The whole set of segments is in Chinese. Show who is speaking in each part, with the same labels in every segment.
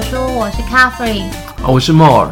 Speaker 1: 读书，我是 Catherine，
Speaker 2: 我是 More。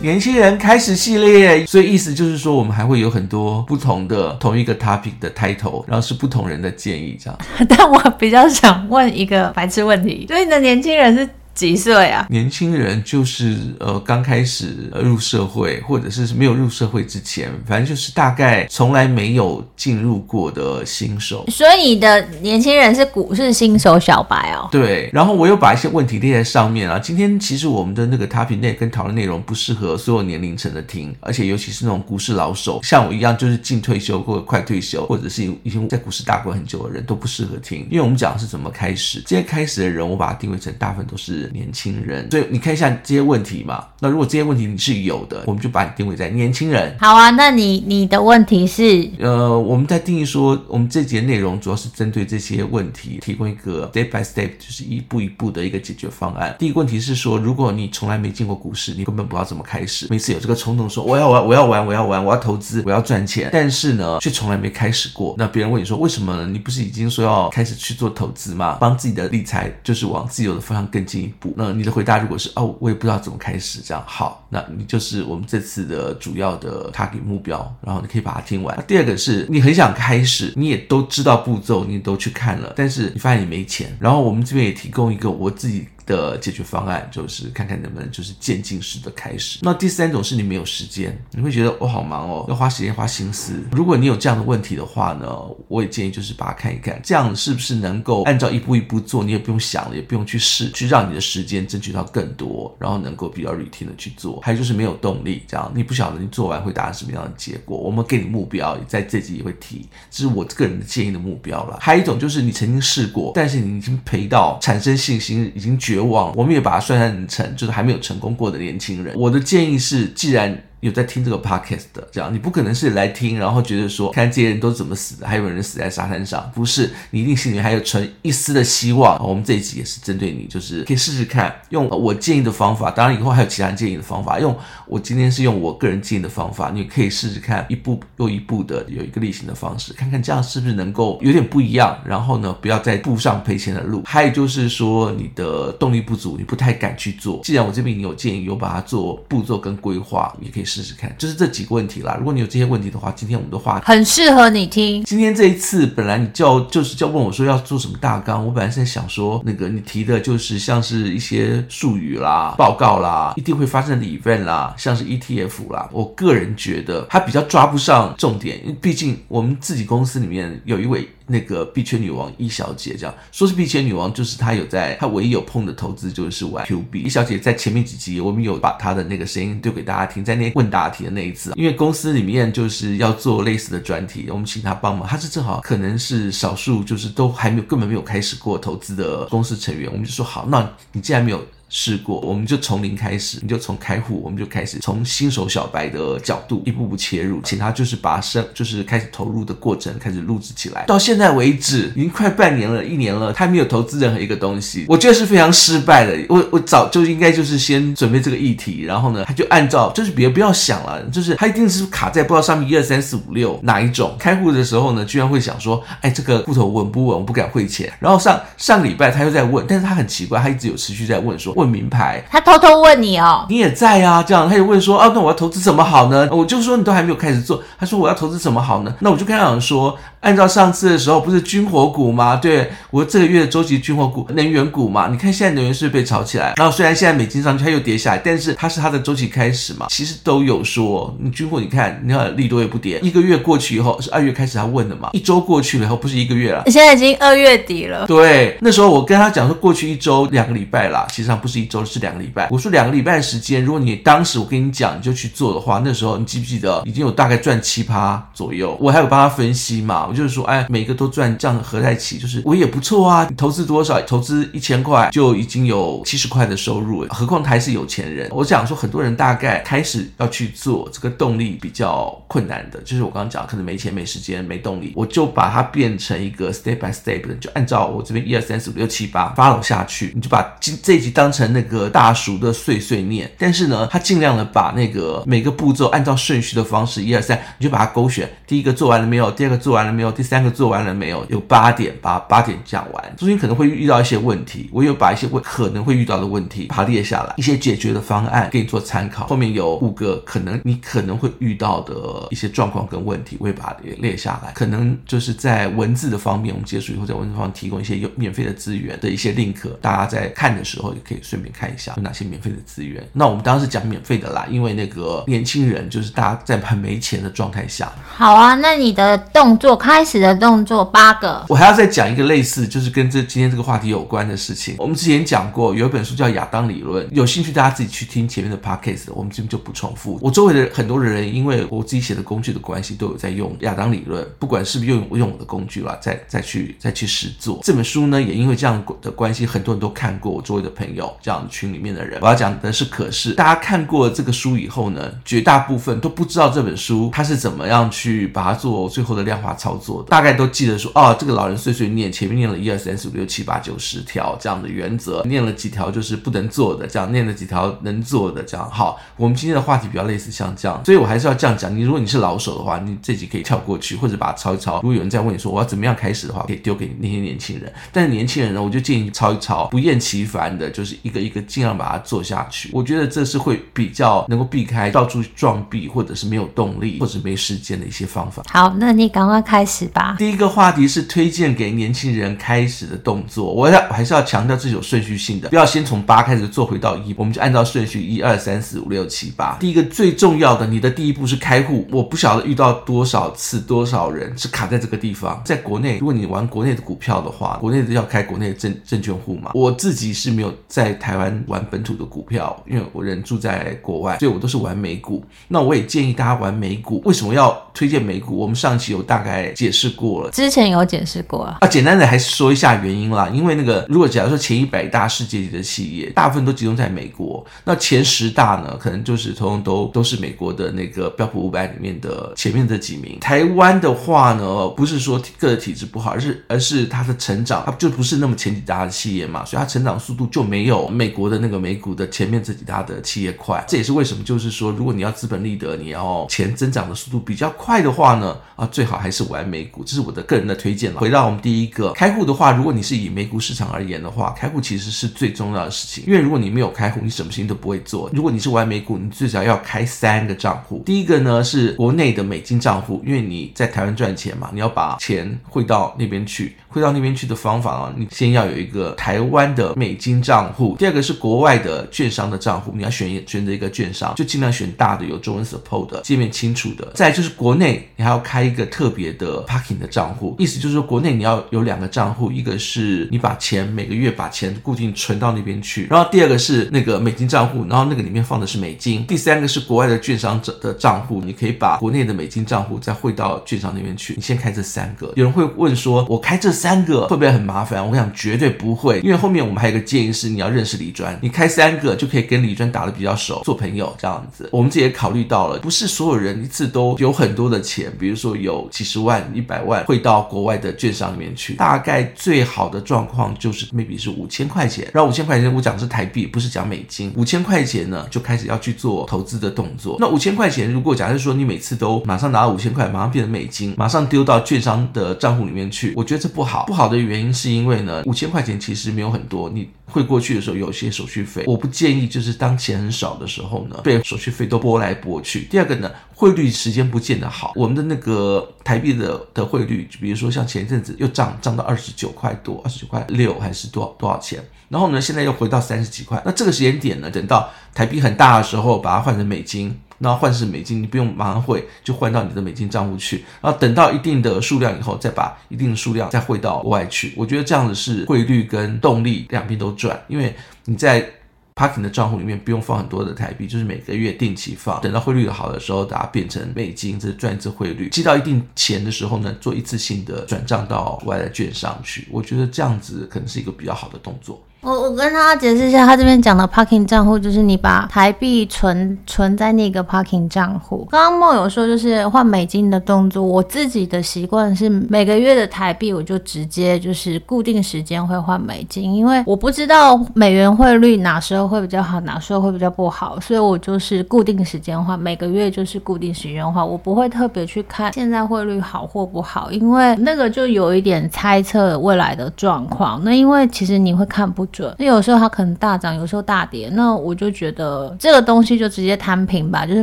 Speaker 2: 年轻人开始系列，所以意思就是说，我们还会有很多不同的同一个 topic 的 title，然后是不同人的建议这样。
Speaker 1: 但我比较想问一个白痴问题，所以你的年轻人是？几岁啊？
Speaker 2: 年轻人就是呃刚开始入社会，或者是没有入社会之前，反正就是大概从来没有进入过的新手。
Speaker 1: 所以你的年轻人是股市新手小白哦。
Speaker 2: 对，然后我又把一些问题列在上面啊。今天其实我们的那个 topic 内跟讨论内容不适合所有年龄层的听，而且尤其是那种股市老手，像我一样就是近退休或者快退休，或者是已经在股市打滚很久的人都不适合听，因为我们讲的是怎么开始。这些开始的人，我把它定位成大部分都是。年轻人，所以你看一下这些问题嘛。那如果这些问题你是有的，我们就把你定位在年轻人。
Speaker 1: 好啊，那你你的问题是？
Speaker 2: 呃，我们在定义说，我们这节内容主要是针对这些问题，提供一个 step by step，就是一步一步的一个解决方案。第一个问题是说，如果你从来没进过股市，你根本不知道怎么开始，每次有这个冲动说我要玩，我要玩，我要玩，我要投资，我要赚钱，但是呢，却从来没开始过。那别人问你说为什么呢？你不是已经说要开始去做投资吗？帮自己的理财就是往自由的方向更进一那你的回答如果是哦，我也不知道怎么开始，这样好，那你就是我们这次的主要的 target 目标，然后你可以把它听完。第二个是你很想开始，你也都知道步骤，你都去看了，但是你发现你没钱，然后我们这边也提供一个我自己。的解决方案就是看看能不能就是渐进式的开始。那第三种是你没有时间，你会觉得我、好忙哦，要花时间花心思。如果你有这样的问题的话呢，我也建议就是把它看一看，这样是不是能够按照一步一步做，你也不用想了，也不用去试，去让你的时间争取到更多，然后能够比较 routine 的去做。还有就是没有动力，这样你不晓得你做完会达成什么样的结果。我们给你目标，在这集也会提，这是我个人的建议的目标了。还有一种就是你曾经试过，但是你已经赔到产生信心，已经绝绝望，我们也把它算算成就是还没有成功过的年轻人。我的建议是，既然有在听这个 podcast 的，这样你不可能是来听，然后觉得说，看这些人都怎么死的，还有人死在沙滩上，不是，你一定心里还有存一丝的希望。我们这一集也是针对你，就是可以试试看，用我建议的方法，当然以后还有其他人建议的方法，用我今天是用我个人建议的方法，你可以试试看，一步又一步的有一个例行的方式，看看这样是不是能够有点不一样，然后呢，不要再步上赔钱的路。还有就是说，你的动力不足，你不太敢去做。既然我这边已经有建议，有把它做步骤跟规划，也可以。试试看，就是这几个问题啦。如果你有这些问题的话，今天我们的话
Speaker 1: 很适合你听。
Speaker 2: 今天这一次本来你叫就是叫问我说要做什么大纲，我本来是在想说那个你提的就是像是一些术语啦、报告啦、一定会发生的 event 啦，像是 ETF 啦。我个人觉得它比较抓不上重点，因为毕竟我们自己公司里面有一位。那个币圈女王一小姐，这样说是币圈女王，就是她有在，她唯一有碰的投资就是玩 Q 币。一小姐在前面几集，我们有把她的那个声音丢给大家听，在那问答题的那一次，因为公司里面就是要做类似的专题，我们请她帮忙，她是正好可能是少数，就是都还没有根本没有开始过投资的公司成员，我们就说好，那你既然没有。试过，我们就从零开始，你就从开户，我们就开始从新手小白的角度一步步切入，请他就是把生就是开始投入的过程开始录制起来。到现在为止，已经快半年了，一年了，他没有投资任何一个东西，我觉得是非常失败的。我我早就应该就是先准备这个议题，然后呢，他就按照就是别不要想了，就是他一定是卡在不知道上面一二三四五六哪一种。开户的时候呢，居然会想说，哎，这个户头稳不稳？我不敢汇钱。然后上上礼拜他又在问，但是他很奇怪，他一直有持续在问说。问名牌，
Speaker 1: 他偷偷问你哦，
Speaker 2: 你也在啊？这样他就问说，啊，那我要投资什么好呢？我就说你都还没有开始做，他说我要投资什么好呢？那我就跟他讲说。按照上次的时候，不是军火股吗？对，我这个月的周期军火股、能源股嘛。你看现在能源是不是被炒起来？然后虽然现在美金上去，它又跌下来，但是它是它的周期开始嘛。其实都有说，你军火，你看，你看利多也不跌。一个月过去以后，是二月开始他问的嘛？一周过去了以后，不是一个月了。
Speaker 1: 现在已经二月底了。
Speaker 2: 对，那时候我跟他讲说，过去一周两个礼拜啦，其实上不是一周，是两个礼拜。我说两个礼拜的时间，如果你当时我跟你讲，你就去做的话，那时候你记不记得已经有大概赚七趴左右？我还有帮他分析嘛，我就是说，哎，每个。都赚这样合在一起，就是我也不错啊！投资多少？投资一千块就已经有七十块的收入了，何况他还是有钱人。我想说，很多人大概开始要去做这个动力比较困难的，就是我刚刚讲，可能没钱、没时间、没动力，我就把它变成一个 step by step 的，就按照我这边一二三四五六七八 follow 下去，你就把今这一集当成那个大叔的碎碎念。但是呢，他尽量的把那个每个步骤按照顺序的方式一二三，你就把它勾选，第一个做完了没有？第二个做完了没有？第三个做完了没有？有八点，把八点讲完。中间可能会遇到一些问题，我有把一些问可能会遇到的问题把它列下来，一些解决的方案给你做参考。后面有五个可能你可能会遇到的一些状况跟问题，我也把它列下来。可能就是在文字的方面，我们结束以后在文字方提供一些有免费的资源的一些 link，大家在看的时候也可以顺便看一下有哪些免费的资源。那我们当然是讲免费的啦，因为那个年轻人就是大家在很没钱的状态下。
Speaker 3: 好啊，那你的动作开始的动作八个，
Speaker 2: 我还要再讲一个类似，就是跟这今天这个话题有关的事情。我们之前讲过，有一本书叫《亚当理论》，有兴趣大家自己去听前面的 podcast，我们这边就不重复。我周围的很多人，因为我自己写的工具的关系，都有在用亚当理论，不管是不是用用我的工具啦，再再去再去实做。这本书呢，也因为这样的关系，很多人都看过。我周围的朋友，这样群里面的人，我要讲的是，可是大家看过这个书以后呢，绝大部分都不知道这本书它是怎么样去把它做最后的量化操作的。大概都记得说，哦，这个老人碎碎念，前面念了一二三四五六七八九十条这样的原则，念了几条就是不能做的，这样念了几条能做的，这样好。我们今天的话题比较类似像这样，所以我还是要这样讲。你如果你是老手的话，你这集可以跳过去，或者把它抄一抄。如果有人在问你说我要怎么样开始的话，可以丢给那些年轻人。但是年轻人呢，我就建议抄一抄，不厌其烦的，就是一个一个尽量把它做下去。我觉得这是会比较能够避开到处撞壁，或者是没有动力，或者没时间的一些方法。
Speaker 3: 好，那你赶快开始吧。
Speaker 2: 第一个话题是推荐给年轻人开始的动作，我要还是要强调这是有顺序性的，不要先从八开始做回到一，我们就按照顺序一二三四五六七八。第一个最重要的，你的第一步是开户。我不晓得遇到多少次多少人是卡在这个地方。在国内，如果你玩国内的股票的话，国内的要开国内的证证券户嘛。我自己是没有在台湾玩本土的股票，因为我人住在国外，所以我都是玩美股。那我也建议大家玩美股。为什么要推荐美股？我们上期有大概解释过了，
Speaker 3: 之前有解释过啊。
Speaker 2: 啊简单的还是说一下原因啦。因为那个，如果假如说前一百大世界级的企业，大部分都集中在美国，那前十大呢，可能就是通通都都是美国的那个标普五百里面的前面这几名。台湾的话呢，不是说个体质不好，而是而是它的成长，它就不是那么前几大的企业嘛，所以它成长速度就没有美国的那个美股的前面这几大的企业快。这也是为什么，就是说，如果你要资本利得，你要钱增长的速度比较快的话呢，啊，最好还是玩美股，这是我的个人的推荐了。回到我们第一个开户的话，如果你是以美股市场而言的话，开户其实是最重要的事情，因为如果你没有开户，你什么事情都不会做。如果你是玩美股，你最少要开三个账户。第一个呢是国内的美金账户，因为你在台湾赚钱嘛，你要把钱汇到那边去。汇到那边去的方法啊，你先要有一个台湾的美金账户。第二个是国外的券商的账户，你要选选择一个券商，就尽量选大的，有中文 support 的，界面清楚的。再就是国内，你还要开一个特别的 parking 的账户，意思就是说国内你要有两个账户，一个是你把钱每个月把钱固定存到那边去，然后第二个是那个美金账户，然后那个里面放的是美金。第三个是国外的券商的账户，你可以把国内的美金账户再汇到券商那边去。你先开这三个。有人会问说，我开这三。个会不会很麻烦？我想，绝对不会，因为后面我们还有一个建议是，你要认识李专，你开三个就可以跟李专打得比较熟，做朋友这样子。我们这也考虑到了，不是所有人一次都有很多的钱，比如说有几十万、一百万汇到国外的券商里面去，大概最好的状况就是 maybe 是五千块钱。然后五千块钱我讲的是台币，不是讲美金。五千块钱呢，就开始要去做投资的动作。那五千块钱，如果假设说你每次都马上拿到五千块，马上变成美金，马上丢到券商的账户里面去，我觉得这不好。不好的原因是因为呢，五千块钱其实没有很多，你汇过去的时候有些手续费，我不建议就是当钱很少的时候呢，被手续费都拨来拨去。第二个呢，汇率时间不见得好，我们的那个台币的的汇率，就比如说像前一阵子又涨涨到二十九块多，二十九块六还是多少多少钱，然后呢现在又回到三十几块，那这个时间点呢，等到台币很大的时候，把它换成美金。然后换成美金，你不用马上汇，就换到你的美金账户去。然后等到一定的数量以后，再把一定的数量再汇到国外去。我觉得这样子是汇率跟动力两边都赚，因为你在 parking 的账户里面不用放很多的台币，就是每个月定期放。等到汇率好的时候，把它变成美金，这赚一次汇率。积到一定钱的时候呢，做一次性的转账到国外的券商去。我觉得这样子可能是一个比较好的动作。
Speaker 3: 我我跟他解释一下，他这边讲的 parking 账户就是你把台币存存在那个 parking 账户。刚刚梦有说就是换美金的动作，我自己的习惯是每个月的台币我就直接就是固定时间会换美金，因为我不知道美元汇率哪时候会比较好，哪时候会比较不好，所以我就是固定时间换，每个月就是固定时间换，我不会特别去看现在汇率好或不好，因为那个就有一点猜测未来的状况。那因为其实你会看不那有时候它可能大涨，有时候大跌，那我就觉得这个东西就直接摊平吧，就是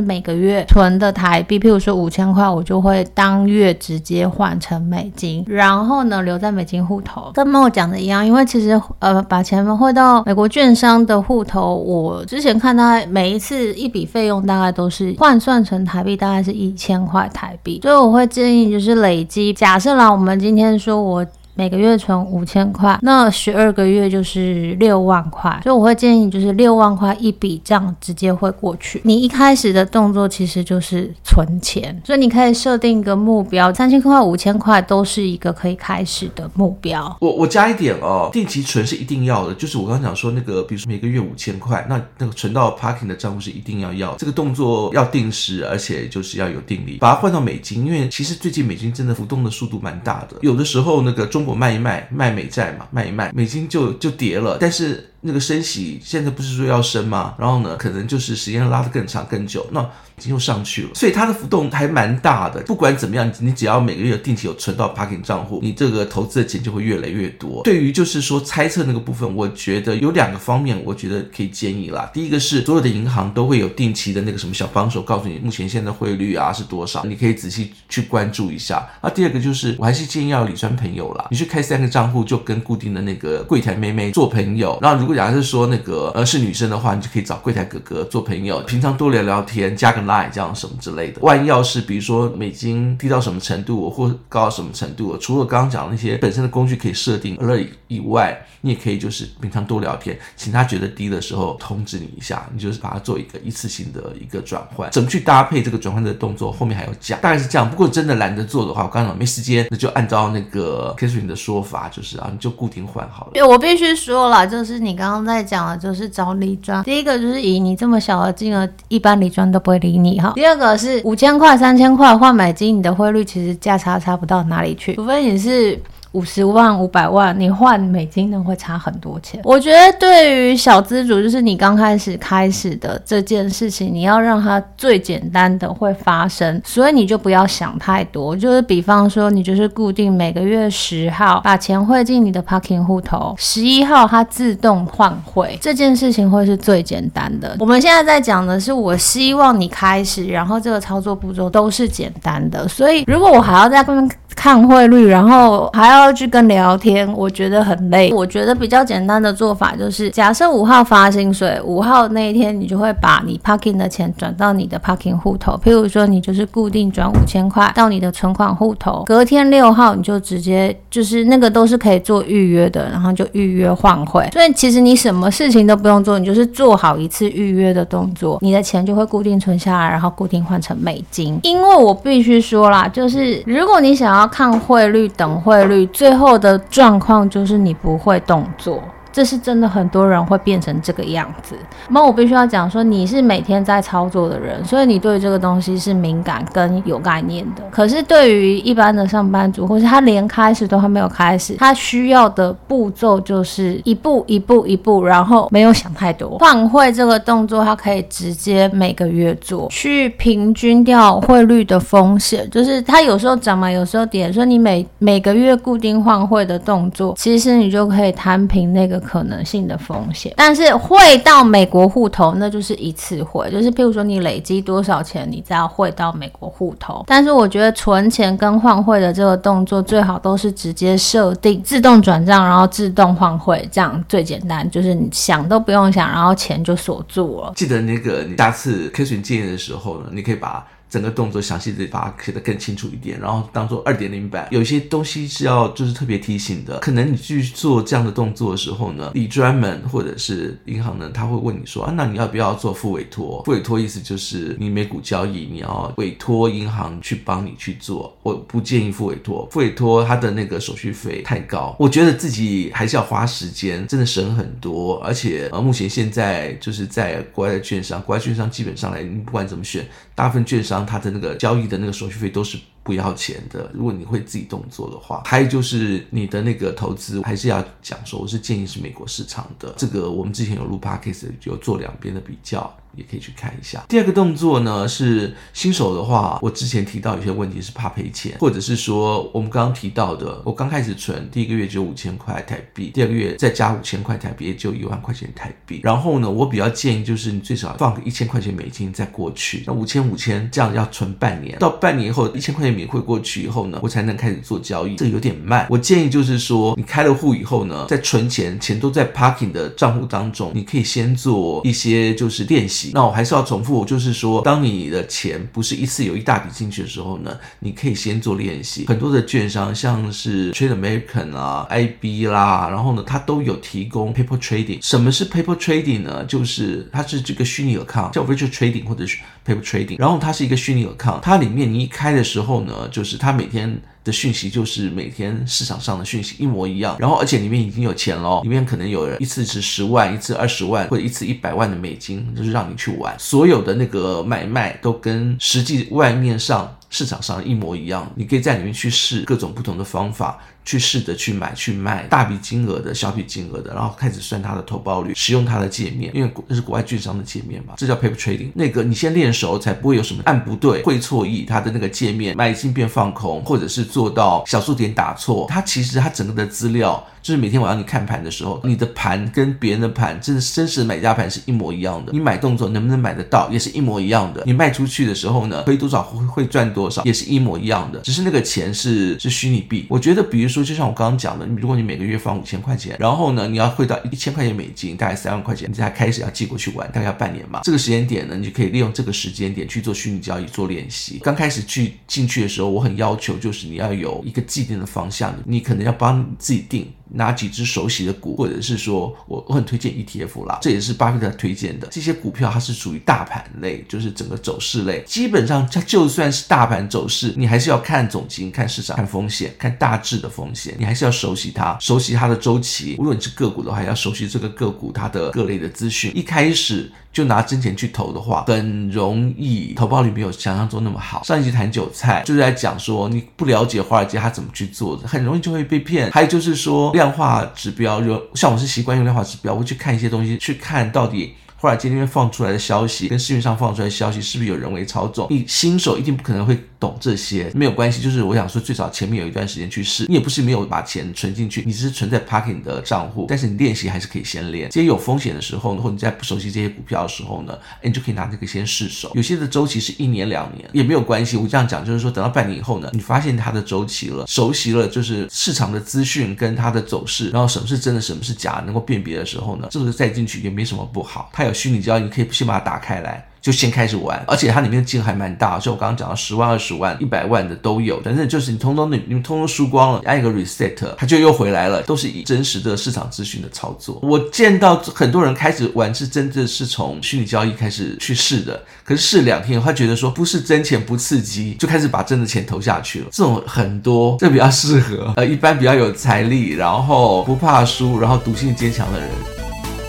Speaker 3: 每个月存的台币，譬如说五千块，我就会当月直接换成美金，然后呢留在美金户头，跟梦讲的一样，因为其实呃把钱汇到美国券商的户头，我之前看他每一次一笔费用大概都是换算成台币，大概是一千块台币，所以我会建议就是累积，假设啦，我们今天说我。每个月存五千块，那十二个月就是六万块，所以我会建议就是六万块一笔账直接会过去。你一开始的动作其实就是存钱，所以你可以设定一个目标，三千块、五千块都是一个可以开始的目标。
Speaker 2: 我我加一点哦，定期存是一定要的，就是我刚刚讲说那个，比如说每个月五千块，那那个存到 parking 的账户是一定要要，这个动作要定时，而且就是要有定力，把它换到美金，因为其实最近美金真的浮动的速度蛮大的，有的时候那个中。我卖一卖，卖美债嘛，卖一卖，美金就就跌了，但是。那个升息现在不是说要升吗？然后呢，可能就是时间拉得更长更久，那已经又上去了，所以它的浮动还蛮大的。不管怎么样，你只要每个月定期有存到 parking 账户，你这个投资的钱就会越来越多。对于就是说猜测那个部分，我觉得有两个方面，我觉得可以建议啦。第一个是所有的银行都会有定期的那个什么小帮手，告诉你目前现在汇率啊是多少，你可以仔细去关注一下。那第二个就是我还是建议要理专朋友啦，你去开三个账户，就跟固定的那个柜台妹妹做朋友。然后如果假设说那个呃是女生的话，你就可以找柜台哥哥做朋友，平常多聊聊天，加个 line 这样什么之类的。万一要是比如说美金低到什么程度或高到什么程度，除了刚刚讲的那些本身的工具可以设定 alert 以外，你也可以就是平常多聊天，请他觉得低的时候通知你一下，你就是把它做一个一次性的一个转换。怎么去搭配这个转换的动作，后面还有讲，大概是这样。不过真的懒得做的话，我刚刚讲没时间，那就按照那个 Catherine 的说法，就是啊，你就固定换好了。
Speaker 3: 对，我必须说了，就是你刚刚刚在讲的。就是找理专，第一个就是以你这么小的金额，一般理专都不会理你哈。第二个是五千块、三千块换美金，你的汇率其实价差差不到哪里去，除非你是。五十万、五百万，你换美金呢会差很多钱。我觉得对于小资主，就是你刚开始开始的这件事情，你要让它最简单的会发生，所以你就不要想太多。就是比方说，你就是固定每个月十号把钱汇进你的 parking 户头，十一号它自动换汇，这件事情会是最简单的。我们现在在讲的是，我希望你开始，然后这个操作步骤都是简单的。所以如果我还要在跟看汇率，然后还要去跟聊天，我觉得很累。我觉得比较简单的做法就是，假设五号发薪水，五号那一天你就会把你 parking 的钱转到你的 parking 户头。譬如说，你就是固定转五千块到你的存款户头，隔天六号你就直接就是那个都是可以做预约的，然后就预约换汇。所以其实你什么事情都不用做，你就是做好一次预约的动作，你的钱就会固定存下来，然后固定换成美金。因为我必须说啦，就是如果你想要。看汇率，等汇率，最后的状况就是你不会动作。这是真的，很多人会变成这个样子。那我必须要讲说，你是每天在操作的人，所以你对这个东西是敏感跟有概念的。可是对于一般的上班族，或是他连开始都还没有开始，他需要的步骤就是一步一步一步，然后没有想太多。换汇这个动作，他可以直接每个月做，去平均掉汇率的风险。就是它有时候涨嘛，有时候跌，所以你每每个月固定换汇的动作，其实你就可以摊平那个。可能性的风险，但是汇到美国户头，那就是一次汇，就是譬如说你累积多少钱，你再要汇到美国户头。但是我觉得存钱跟换汇的这个动作，最好都是直接设定自动转账，然后自动换汇，这样最简单，就是你想都不用想，然后钱就锁住了。
Speaker 2: 记得那个你下次 Catherine 建议的时候呢，你可以把。整个动作详细的把它写得更清楚一点，然后当做二点零版。有一些东西是要就是特别提醒的，可能你去做这样的动作的时候呢，你专门或者是银行呢，他会问你说啊，那你要不要做复委托？复委托意思就是你美股交易，你要委托银行去帮你去做。我不建议复委托，复委托它的那个手续费太高，我觉得自己还是要花时间，真的省很多。而且呃，目前现在就是在国外的券商，国外券商基本上来，你不管怎么选，大部分券商它的那个交易的那个手续费都是。不要钱的，如果你会自己动作的话，还有就是你的那个投资还是要讲说，我是建议是美国市场的。这个我们之前有录 podcast 有做两边的比较。也可以去看一下。第二个动作呢，是新手的话，我之前提到有些问题是怕赔钱，或者是说我们刚刚提到的，我刚开始存第一个月就五千块台币，第二个月再加五千块台币，也就一万块钱台币。然后呢，我比较建议就是你最少放个一千块钱美金再过去，那五千五千这样要存半年，到半年后一千块钱美汇过去以后呢，我才能开始做交易，这有点慢。我建议就是说，你开了户以后呢，在存钱，钱都在 parking 的账户当中，你可以先做一些就是练习。那我还是要重复，就是说，当你的钱不是一次有一大笔进去的时候呢，你可以先做练习。很多的券商，像是 Trade American 啊、IB 啦，然后呢，它都有提供 Paper Trading。什么是 Paper Trading 呢？就是它是这个虚拟 account，叫 Virtual Trading 或者是 Paper Trading。然后它是一个虚拟 account，它里面你一开的时候呢，就是它每天。的讯息就是每天市场上的讯息一模一样，然后而且里面已经有钱喽，里面可能有人一次是十万，一次二十万，或者一次一百万的美金，就是让你去玩，所有的那个买卖都跟实际外面上市场上一模一样，你可以在里面去试各种不同的方法。去试着去买去卖大笔金额的小笔金额的，然后开始算它的投报率，使用它的界面，因为这是国外券商的界面嘛，这叫 paper trading。那个你先练熟，才不会有什么按不对、会错意，它的那个界面买进变放空，或者是做到小数点打错。它其实它整个的资料，就是每天晚上你看盘的时候，你的盘跟别人的盘，真的真实的买家盘是一模一样的。你买动作能不能买得到，也是一模一样的。你卖出去的时候呢，亏多少会会赚多少，也是一模一样的。只是那个钱是是虚拟币。我觉得，比如说。说就像我刚刚讲的，你如果你每个月放五千块钱，然后呢，你要汇到一千块钱美金，大概三万块钱，你才开始要寄过去玩，大概要半年嘛。这个时间点呢，你就可以利用这个时间点去做虚拟交易，做练习。刚开始去进去的时候，我很要求就是你要有一个既定的方向，你可能要帮自己定。拿几只熟悉的股，或者是说我我很推荐 ETF 啦，这也是巴菲特推荐的。这些股票它是属于大盘类，就是整个走势类。基本上它就算是大盘走势，你还是要看总经、看市场、看风险、看大致的风险，你还是要熟悉它，熟悉它的周期。无论是个股的话，要熟悉这个个股它的各类的资讯。一开始就拿真钱去投的话，很容易投报率没有想象中那么好。上一集谈韭菜就是在讲说，你不了解华尔街它怎么去做的，很容易就会被骗。还有就是说量量化指标，就像我是习惯用量化指标，我会去看一些东西，去看到底。后来今天放出来的消息跟市面上放出来的消息是不是有人为操纵？你新手一定不可能会懂这些，没有关系。就是我想说，最少前面有一段时间去试，你也不是没有把钱存进去，你只是存在 parking 的账户，但是你练习还是可以先练。这些有风险的时候呢，或者你在不熟悉这些股票的时候呢，你就可以拿这个先试手。有些的周期是一年两年也没有关系。我这样讲就是说，等到半年以后呢，你发现它的周期了，熟悉了，就是市场的资讯跟它的走势，然后什么是真的，什么是假，能够辨别的时候呢，这个再进去也没什么不好。它有虚拟交易，你可以先把它打开来。就先开始玩，而且它里面的金额还蛮大，所以我刚刚讲到十万、二十万、一百万的都有。反正就是你通通你你们通通输光了，按一个 reset，它就又回来了，都是以真实的市场资讯的操作。我见到很多人开始玩是真的是从虚拟交易开始去试的，可是试两天，他觉得说不是真钱不刺激，就开始把真的钱投下去了。这种很多，这比较适合呃一般比较有财力，然后不怕输，然后赌性坚强的人。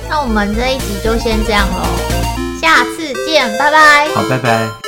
Speaker 3: 那我们这一集就先这样喽。下次见，拜拜。
Speaker 2: 好，拜拜。